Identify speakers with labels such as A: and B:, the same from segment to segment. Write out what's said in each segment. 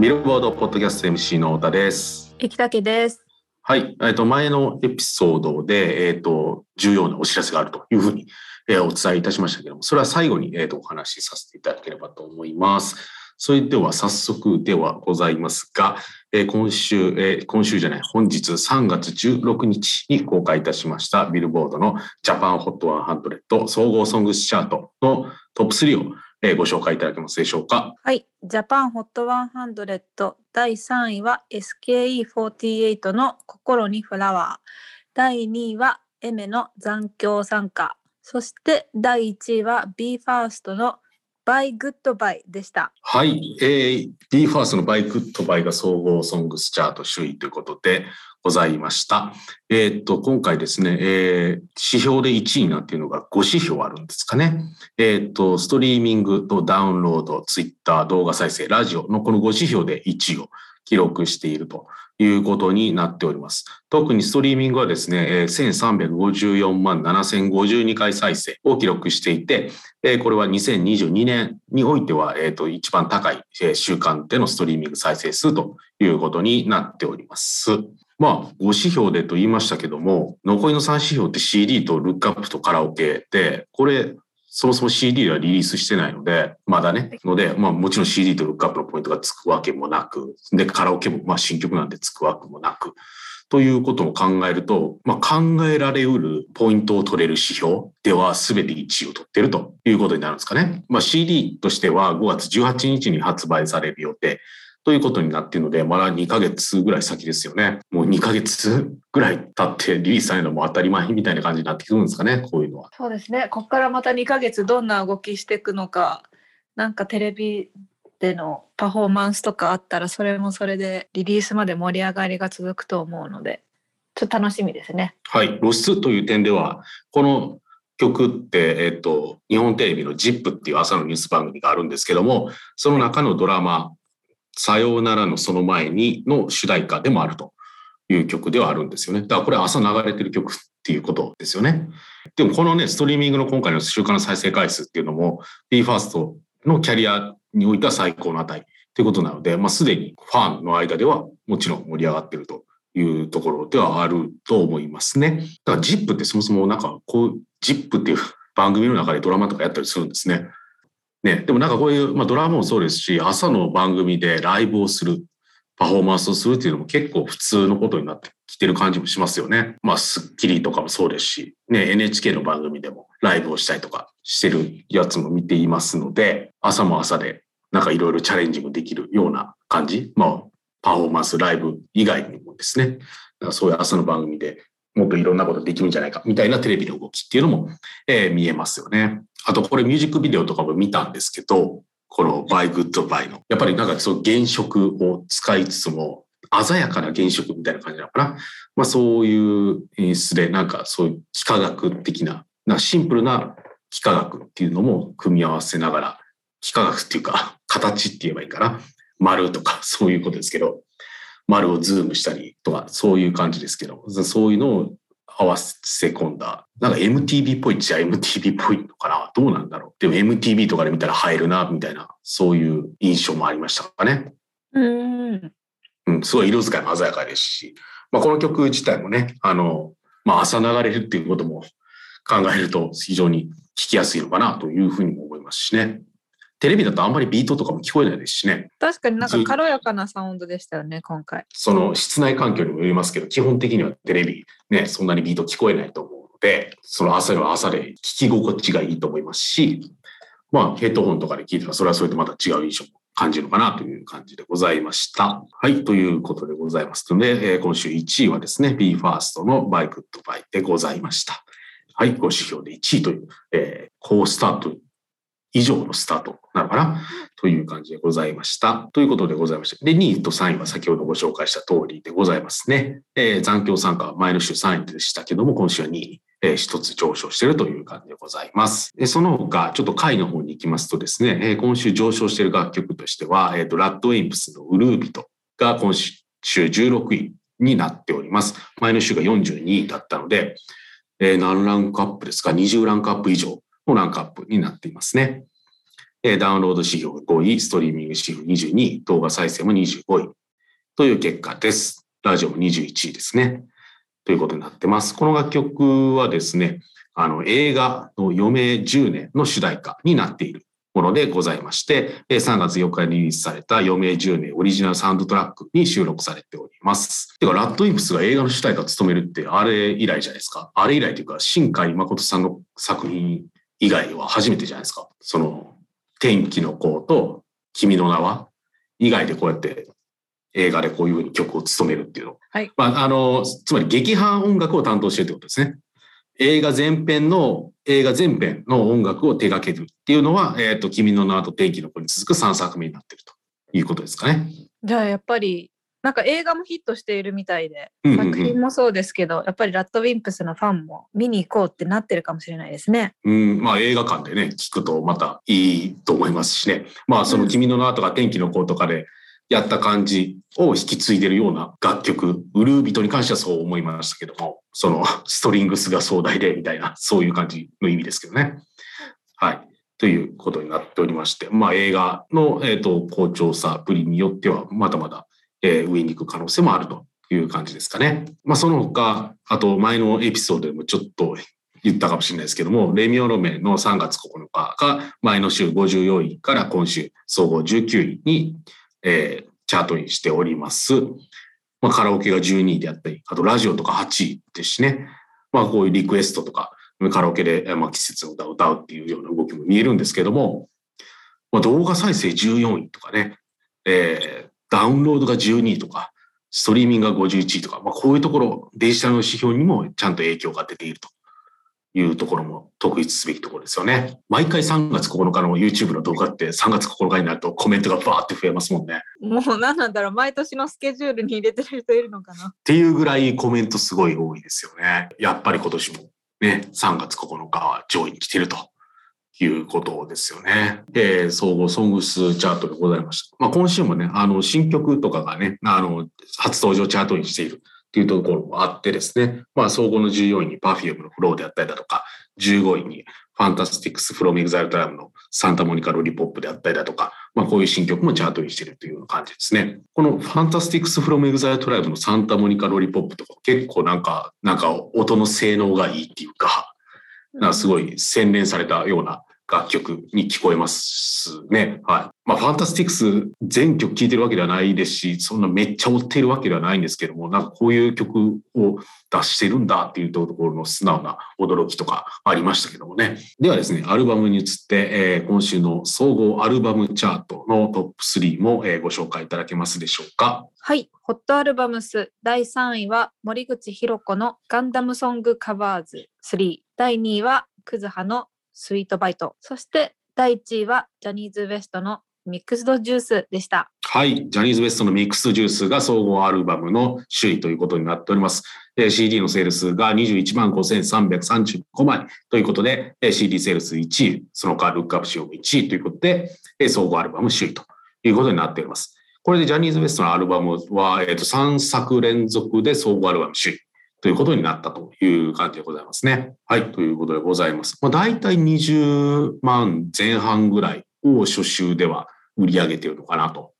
A: ビルボードポッドキャスト MC の太田です。
B: 生竹です。
A: はい。えっと、前のエピソードで、えっと、重要なお知らせがあるというふうに、えーお伝えいたしましたけども、それは最後に、えっと、お話しさせていただければと思います。それでは早速ではございますが、えー今週、えー今週じゃない、本日3月16日に公開いたしましたビルボードのジャパンホット100総合ソングスチャートのトップ3を、えーご紹介いただけますでしょうか？
B: はい。ジャパンホット100第3位は SKE48 の心にフラワー。第2位はエメの残響参加。そして第1位は BE:FIRST の By Goodbye でした。
A: はい、えー、BE:FIRST のバイクッドバイが総合ソングスチャート首位ということでございました。えーっと、今回ですね、えー指標で1位なっているのが5指標あるんですかね。えーっと、ストリーミングとダウンロード、ツイッター、動画再生、ラジオのこの5指標で1位を記録しているということになっております。特にストリーミングはですね、えー1354万7052回再生を記録していて、これは2022年においては、えー、と一番高い、週間でのストリーミング再生数ということになっております。まあ、5指標でと言いましたけども、残りの3指標って CD とルックアップとカラオケで、これ、そもそも CD ではリリースしてないので、まだね、ので、まあもちろん CD とルックアップのポイントがつくわけもなく、で、カラオケもまあ新曲なんでつくわけもなく、ということを考えると、まあ、考えられうるポイントを取れる指標では全て1位を取っているということになるんですかね。まあ、CD としては5月18日に発売される予定ということになっているので、まだ2ヶ月ぐらい先ですよね。もう2ヶ月ぐらい経ってリリースされるのも当たり前みたいな感じになってくるんですかね、こういうのは。
B: そうですね。ここからまた2ヶ月どんな動きしていくのか、なんかテレビでのパフォーマンスとかあったら、それもそれでリリースまで盛り上がりが続くと思うので、ちょっと楽しみですね。
A: はい。露出という点では、この曲って、えっと、日本テレビの ZIP っていう朝のニュース番組があるんですけども、その中のドラマ、さようならのその前にの主題歌でもあるという曲ではあるんですよね。だからこれ朝流れてる曲っていうことですよね。でもこのね、ストリーミングの今回の週間の再生回数っていうのも、BE:FIRST のキャリアにおいては最高の値ということなので、まあ、すでにファンの間ではもちろん盛り上がってるというところではあると思いますね。だから ZIP ってそもそもなんかこう ZIP っていう番組の中でドラマとかやったりするんですね。ね、でもなんかこういう、まあ、ドラマもそうですし、朝の番組でライブをする、パフォーマンスをするっていうのも結構普通のことになってきてる感じもしますよね。まあ、スッキリとかもそうですし、ね、NHK の番組でもライブをしたりとかしてるやつも見ていますので、朝も朝でなんかいろいろチャレンジもできるような感じ。まあ、パフォーマンス、ライブ以外にもですね、そういう朝の番組でもっといろんなことできるんじゃないかみたいなテレビの動きっていうのも、えー見えますよね。あとこれミュージックビデオとかも見たんですけど、この Bye-Good-Bye の。やっぱりなんかそう原色を使いつつも、鮮やかな原色みたいな感じなのかな。まあそういう演出で、なんかそういう幾何学的な、なシンプルな幾何学っていうのも組み合わせながら、幾何学っていうか、形って言えばいいかな。丸とかそういうことですけど、丸をズームしたりとか、そういう感じですけど、そういうのを合わせ込んだ、なんか MTV っぽいっちゃ MTV っぽいのかな？どうなんだろう？でも MTV とかで見たら映えるな、みたいな、そういう印象もありましたかね。
B: うーん。
A: うん、すごい色使いも鮮やかですし、まあ、この曲自体もね、あの、まあ、朝流れるっていうことも考えると非常に聴きやすいのかなというふうにも思いますしね。テレビだとあんまりビートとかも聞こえないですしね。
B: 確かになんか軽やかなサウンドでしたよね、今回。
A: その室内環境にもよりますけど、基本的にはテレビね、そんなにビート聞こえないと思うので、その朝は朝で聞き心地がいいと思いますし、まあヘッドホンとかで聞いたらそれはそれでまた違う印象も感じるのかなという感じでございました。はい、ということでございますので、えー今週1位はですね、BE:FIRST のバイクッドバイでございました。はい、ご指標で1位という、えー好スタート以上のスタートなのかな？という感じでございました。ということでございました。で、2位と3位は先ほどご紹介した通りでございますね。えー残響参加は前の週3位でしたけども、今週は2位に、えー一つ上昇しているという感じでございます。でその他、ちょっと回の方に行きますとですね、えー今週上昇している楽曲としては、えーと、ラッドウィンプスのウルービトが今週16位になっております。前の週が42位だったので、えー何ランクアップですか ?20 ランクアップ以上のランクアップになっていますね。え、ダウンロード指標が5位、ストリーミング指標22位、動画再生も25位という結果です。ラジオも21位ですね。ということになってます。この楽曲はですね、あの映画の余命10年の主題歌になっているものでございまして、3月4日にリリースされた余命10年オリジナルサウンドトラックに収録されております。てか、ラッドインプスが映画の主題歌を務めるってあれ以来じゃないですか。あれ以来というか、新海誠さんの作品以外は初めてじゃないですか。その、天気の子と君の名は以外でこうやって映画でこういうふうに曲を務めるっていうの。
B: はい。
A: まあ、あの、つまり劇伴音楽を担当してるってことですね。映画全編の、映画全編の音楽を手掛けるっていうのは、えっ、ー、と、君の名と天気の子に続く3作目になってるということですかね。
B: じゃあ、やっぱり、なんか映画もヒットしているみたいで、作品もそうですけど、やっぱりラッドウィンプスのファンも見に行こうってなってるかもしれないですね。
A: うん、まあ映画館でね、聞くとまたいいと思いますしね。まあその君の名とか天気の子とかで、やった感じを引き継いでるような楽曲、ウルービトに関してはそう思いましたけども、そのストリングスが壮大でみたいな、そういう感じの意味ですけどね。はい。ということになっておりまして、まあ映画の、えーと、好調さぶりによっては、まだまだ、えー、上に行く可能性もあるという感じですかね。まあその他、あと前のエピソードでもちょっと言ったかもしれないですけども、レミオロメの3月9日が前の週54位から今週総合19位にえー、チャートにしております。まあ、カラオケが12位であったり、あとラジオとか8位ですしね。まあ、こういうリクエストとか、カラオケで、まあ、季節の歌を歌うっていうような動きも見えるんですけども、まあ、動画再生14位とかね、えー、ダウンロードが12位とか、ストリーミングが51位とか、まあ、こういうところ、デジタルの指標にもちゃんと影響が出ているというところも特筆すべきところですよね。毎回3月9日の YouTube の動画って3月9日になるとコメントがバーって増えますもんね。
B: もう何なんだろう、毎年のスケジュールに入れてる人いるのかな。
A: っていうぐらいコメントすごい多いですよね。やっぱり今年もね、3月9日は上位に来てると。いうことですよね。で、総合ソングスチャートでございました。まあ、今週もね、あの、新曲とかがね、あの、初登場チャートにしているっていうところもあってですね、まあ、総合の14位に Perfume の Flow であったりだとか、15位に FANTASTICS from EXILE TRIBE の Santa Monica Lollipop であったりだとか、まあ、こういう新曲もチャートにしてるというような感じですね。この FANTASTICS from EXILE TRIBE の Santa Monica Lollipop とか結構なんか、なんか音の性能がいいっていうか、なすごい洗練されたような楽曲に聞こえますね。はい。まあ、ファンタスティックス全曲聴いてるわけではないですし、そんなめっちゃ追ってるわけではないんですけども、なんかこういう曲を出してるんだっていうところの素直な驚きとかありましたけどもね。ではですね、アルバムに移って、えー、今週の総合アルバムチャートのトップ3も、えー、ご紹介いただけますでしょうか。
B: はい。ホットアルバムス第3位は森口博子のガンダムソングカバーズ3。第2位はクズハのスイートバイト。そして第1位はジャニーズ WEST のミックスドジュースでした。
A: はい。ジャニーズ WEST のミックスジュースが総合アルバムの首位ということになっております。CD のセールスが21万5335枚ということで、CD セールス1位、その他ルックアップ仕様も1位ということで、総合アルバム首位ということになっております。これでジャニーズ WEST のアルバムは、えー、と3作連続で総合アルバム首位ということになったという感じでございますね。はい、ということでございます。まあ、大体20万前半ぐらいを初週では売り上げているのかなと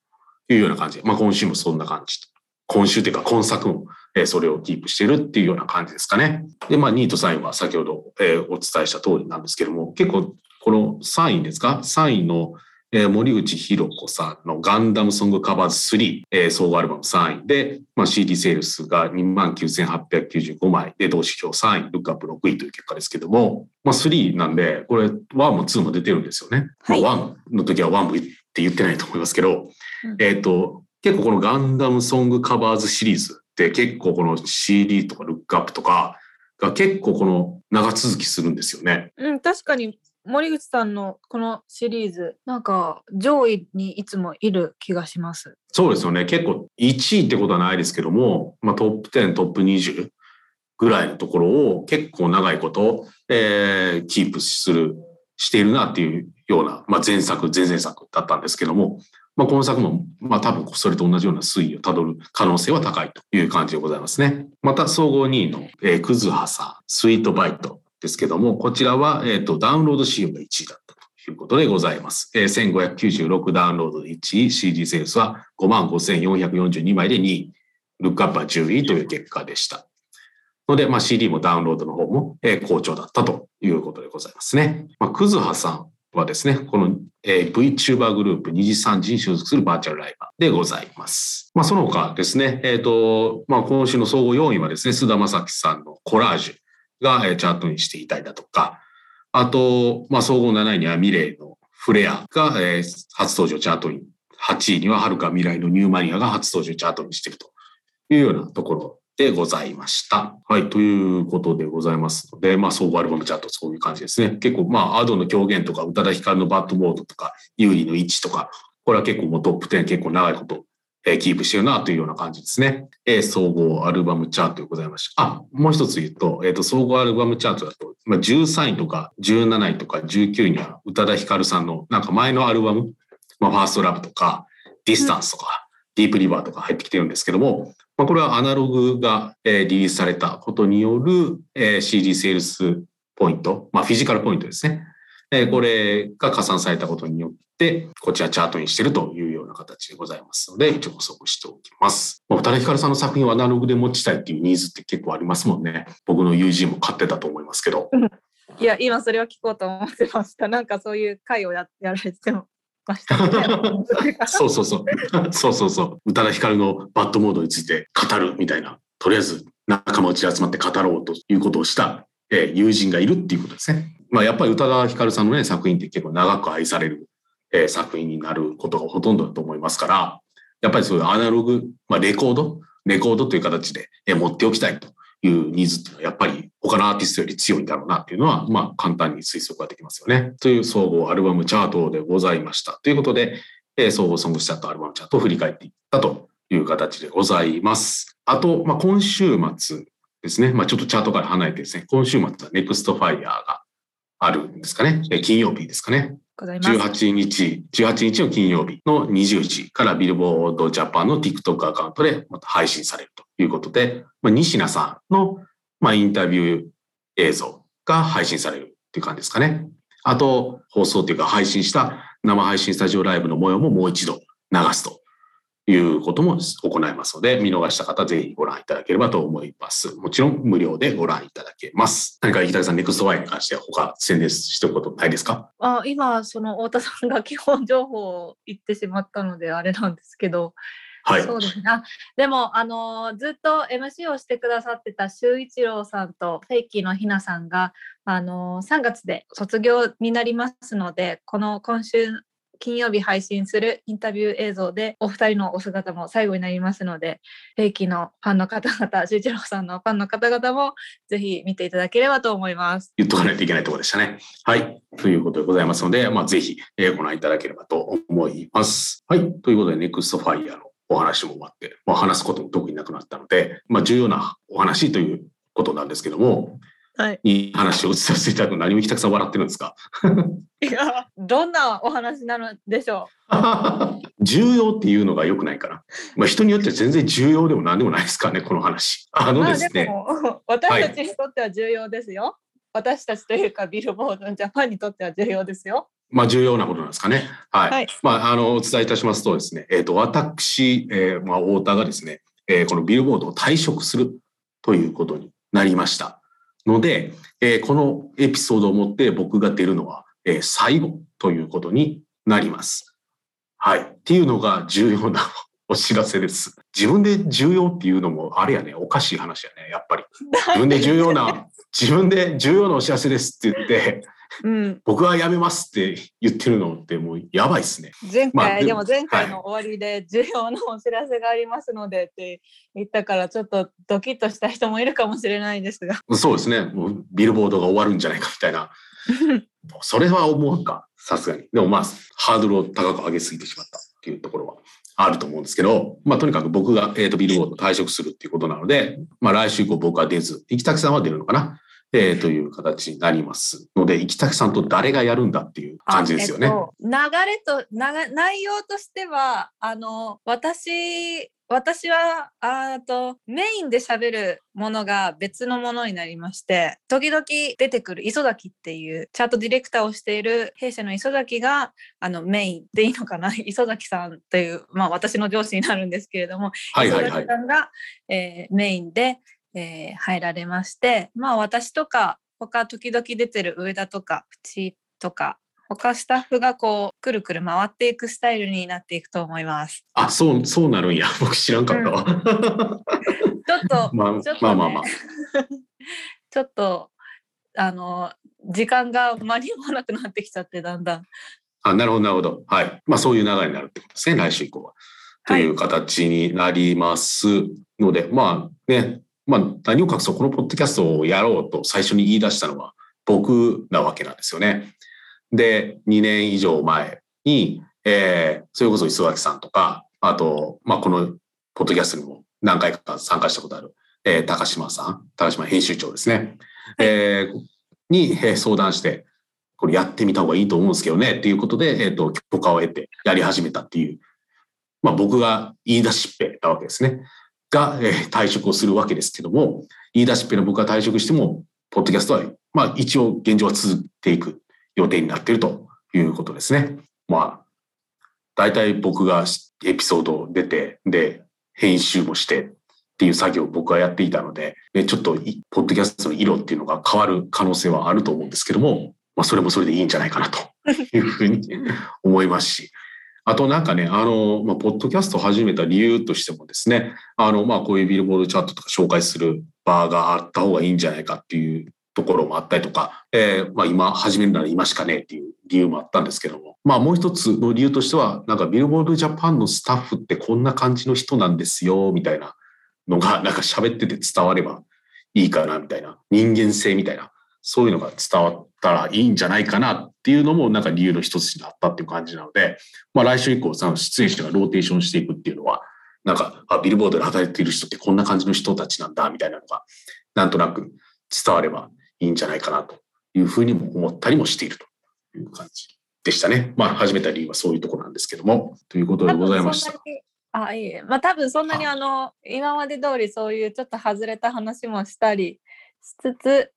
A: いうような感じで。まあ、今週もそんな感じ。今週というか今作もえそれをキープしているっていうような感じですかね。で、まあ、2位と3位は先ほどえお伝えした通りなんですけども、結構この3位ですか ?3 位のえー、森口博子さんのガンダムソングカバーズ3、えー、総合アルバム3位。で、まあ、CD セールスが29,895枚。で、同指標3位、ルックアップ6位という結果ですけども、まあ、3なんで、これ1も2も出てるんですよね。はい、まあ、1の時は1もって言ってないと思いますけど、うん、えっ、ー、と、結構このガンダムソングカバーズシリーズって結構この CD とかルックアップとかが結構この長続きするんですよね。
B: うん、確かに森口さんのこのシリーズ、なんか上位にいつもいる気がします。
A: そうですよね。結構1位ってことはないですけども、まあ、トップ10、トップ20ぐらいのところを結構長いこと、えー、キープする、しているなっていうような、まあ、前作、前々作だったんですけども、まあ、この作も、まあ、多分それと同じような推移をたどる可能性は高いという感じでございますね。また、総合2位の、えー、クズハさん、スイートバイト、ですけども、こちらは、えっ、と、ダウンロード CM が1位だったということでございます。えー、1596ダウンロードで1位、CD セールスは55,442枚で2位、ルックアップは10位という結果でした。ので、まあ、CD もダウンロードの方も、えー、好調だったということでございますね。まあ、クズハさんはですね、この、えー、VTuber グループ2時3時に所属するバーチャルライバーでございます。まあ、その他ですね、えっ、と、まあ、今週の総合4位はですね、須田正樹さんのコラージュが、え、チャートにしていたりだとか、あと、まあ、総合7位にはミレイのフレアが、え、初登場チャートに、8位には遥か未来のニューマニアが初登場チャートにしているというようなところでございました。はい、ということでございますので、まあ、総合アルバムチャートそういう感じですね。結構、まあ、アドの狂言とか、宇多田ヒカルのバッドボードとか、有利の位置とか、これは結構もうトップ10結構長いこと、えー、キープしてるなというような感じですね。えー、総合アルバムチャートでございました。あ、もう一つ言うと、えっ、ー、と、総合アルバムチャートだと、まあ、13位とか17位とか19位には宇多田ヒカルさんのなんか前のアルバム、まあ、 First Love とか、 Distance とか、 Deep River とか入ってきてるんですけども、まあ、これはアナログが、えー、リリースされたことによる、えー、CD セールスポイント、まあ、フィジカルポイントですね。えー、これが加算されたことによって、こちらチャートにしているというような形でございますので、一応補足しておきます。まあ、宇多田ヒカルさんの作品をアナログで持ちたいっていうニーズって結構ありますもんね。僕の友人も買ってたと思いますけど。
B: いや、今それを聞こうと思ってました。なんかそういう会をややられても。ましたね、
A: そうそうそう。そうそうそう。宇多田ヒカルのバッドモードについて語るみたいな。とりあえず仲間内で集まって語ろうということをした、えー、友人がいるっていうことですね。まあやっぱり宇多田ヒカルさんのね、作品って結構長く愛される、えー、作品になることがほとんどだと思いますから、やっぱりそういうアナログ、まあレコード、レコードという形で、えー、持っておきたいというニーズっていうのはやっぱり他のアーティストより強いんだろうなっていうのは、まあ簡単に推測ができますよね。という総合アルバムチャートでございました。ということで、えー、総合ソングチャートアルバムチャートを振り返っていったという形でございます。あと、まあ今週末ですね。まあちょっとチャートから離れてですね、今週末は NEXT FIRE があるんですかね。えー、金曜日ですかね。18日、18日の金曜日の20時からビルボードジャパンの TikTok アカウントでまた配信されるということで、まあ、西名さんの、まあ、インタビュー映像が配信されるっていう感じですかね。あと、放送っていうか配信した生配信スタジオライブの模様ももう一度流すということも行いますので、見逃した方ぜひご覧いただければと思います。もちろん無料でご覧いただけます。何か池谷さん、ネクストワイに関しては他宣伝しておくことないですか？
B: あ今、その太田さんが基本情報を言ってしまったのであれなんですけど、
A: はい、
B: そうですね。でも、あのずっと MC をしてくださってた周一郎さんとフェイキーのひなさんが、あの3月で卒業になりますので、この今週金曜日配信するインタビュー映像でお二人のお姿も最後になりますので、フェイキーのファンの方々、周一郎さんのファンの方々もぜひ見ていただければと思います。
A: 言っとかないといけないところでしたね。はい。ということでございますので、まあ、ぜひご覧いただければと思います。はい。ということで、 NEXT FIRE のお話も終わって、まあ、話すことも特になくなったので、まあ、重要なお話ということなんですけども、
B: はい、
A: いい話をお伝えさせていただく何もきたくさん笑ってるんですか？
B: いや、どんなお話なのでしょ
A: う？重要っていうのが良くないかな。まあ、人によって全然重要でも何でもないですかね、この話。あのですね。
B: 私たちにとっては重要ですよ。はい、私たちというか、ビルボードジャパンにとっては重要ですよ。
A: まあ、重要なことなんですかね。はい。はい、まあ、あの、お伝えいたしますとですね、えっ、ー、と、私、えー、まあ、太田がですね、えー、このビルボードを退職するということになりました。ので、えー、このエピソードをもって僕が出るのは、えー、最後ということになります。はい。っていうのが重要なお知らせです。自分で重要っていうのも、あれやね、おかしい話やね、やっぱり。自分で重要な、自分で重要なお知らせですって言って、
B: うん、
A: 僕は辞めますって言ってるのってもうやばいっすね。
B: 前回、まあ、でも前回の終わりで重要なお知らせがありますのでって言ったからちょっとドキッとした人もいるかもしれないですが。
A: そうですね。もうビルボードが終わるんじゃないかみたいな。それは思うか、さすがに。でもまあ、ハードルを高く上げすぎてしまったっていうところはあると思うんですけど、まあとにかく僕が、えーと、ビルボード退職するっていうことなので、まあ来週以降僕は出ず、生滝さんは出るのかなえー、という形になります。ので、生滝さんと誰がやるんだっていう感じですよね。
B: えっと、流れとな、内容としては、あの、私私はあとメインで喋るものが別のものになりまして時々出てくる磯崎っていうチャートディレクターをしている弊社の磯崎があのメインでいいのかな？磯崎さんという、まあ、私の上司になるんですけれども、
A: はいはいはい。
B: 磯崎さんが、えーメインで、えー入られましてまあ私とか他時々出てる上田とかプチとか他スタッフがこうくるくる回っていくスタイルになっていくと思います。
A: あ、そう、そうなるんや。僕知らんかったわ。
B: ちょっと
A: まあ
B: ちょっとね
A: まあまあまあ。
B: ちょっとあの時間が間に合わなくなってきちゃってだんだん。
A: あ、なるほど、なるほど。はい。まあそういう流れになるってことですね、来週以降は。という形になりますので、まあね、まあ何を隠そう、このポッドキャストをやろうと最初に言い出したのは僕なわけなんですよね。で、2年以上前に、えーそれこそ磯崎さんとか、あと、まあこのポッドキャストにも何回か参加したことある、えー高島さん、高島編集長ですね。えーにえー相談して、これやってみた方がいいと思うんですけどねっていうことで、えっ、と、許可を得てやり始めたっていう、まあ僕が言い出しっぺなわけですね。が、えー退職をするわけですけども、言い出しっぺの僕が退職しても、ポッドキャストは、まあ一応現状は続いていく予定になっているということですね。まあ、大体僕がエピソードを出て、で、編集もしてっていう作業を僕はやっていたので、でちょっとポッドキャストの色っていうのが変わる可能性はあると思うんですけども、まあそれもそれでいいんじゃないかなというふうに思いますし、あとなんかね、あの、まあ、ポッドキャストを始めた理由としてもですね、あの、まあ、こういうビルボードチャットとか紹介する場があった方がいいんじゃないかっていうところもあったりとか、えーまあ、今始めるなら今しかねえっていう理由もあったんですけども、まあ、もう一つの理由としては、なんかビルボードジャパンのスタッフってこんな感じの人なんですよ、みたいなのが、なんか喋ってて伝わればいいかな、みたいな、人間性みたいな、そういうのが伝わったらいいんじゃないかなっていうのも、なんか理由の一つになったっていう感じなので、まあ来週以降、その出演者がローテーションしていくっていうのは、なんか、あ、ビルボードで働いている人ってこんな感じの人たちなんだ、みたいなのが、なんとなく伝わればいいんじゃないかなというふうにも思ったりもしているという感じでしたね。まあ始めた理由はそういうとこなんですけども、ということでございました。
B: あいいまあ多分そんなに
A: あ
B: の今まで通りそういうちょっと外れた話もしたりしつつ、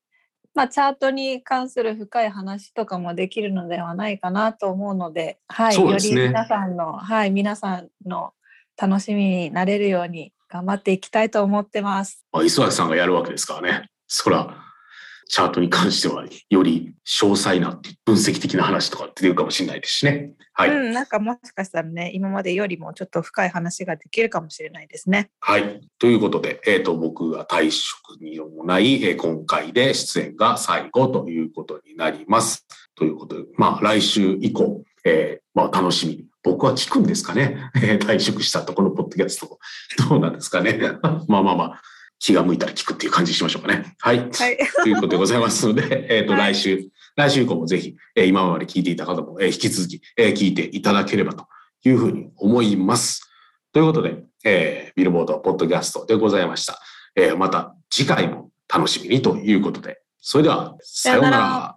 B: まあ、チャートに関する深い話とかもできるのではないかなと思うので、はい、
A: ね
B: り皆さんの、はい、皆さんの楽しみになれるように頑張っていきたいと思ってます。
A: まあ、磯崎さんがやるわけですからね。そら、チャートに関してはより詳細な分析的な話とか出てるかもしれないですしね。はい。
B: うん、なんかもしかしたらね今までよりもちょっと深い話ができるかもしれないですね。
A: はい。ということで、えっ、と、僕が退職に伴い、えー今回で出演が最後ということになります。ということで、まあ、来週以降、えーまあ、楽しみ。僕は聞くんですかね、え ー退職したとこのポッドキャスト。どうなんですかね？まあまあまあ、気が向いたら聞くっていう感じにしましょうかね。はい。
B: はい、
A: ということでございますので、えっ、と、
B: はい
A: 来週、来週以降もぜひ、えー今まで聞いていた方も、えー引き続き、えー聞いていただければというふうに思います。ということで、えービルボードポッドキャストでございました。えーまた次回も楽しみにということで、それでは、さような
B: ら。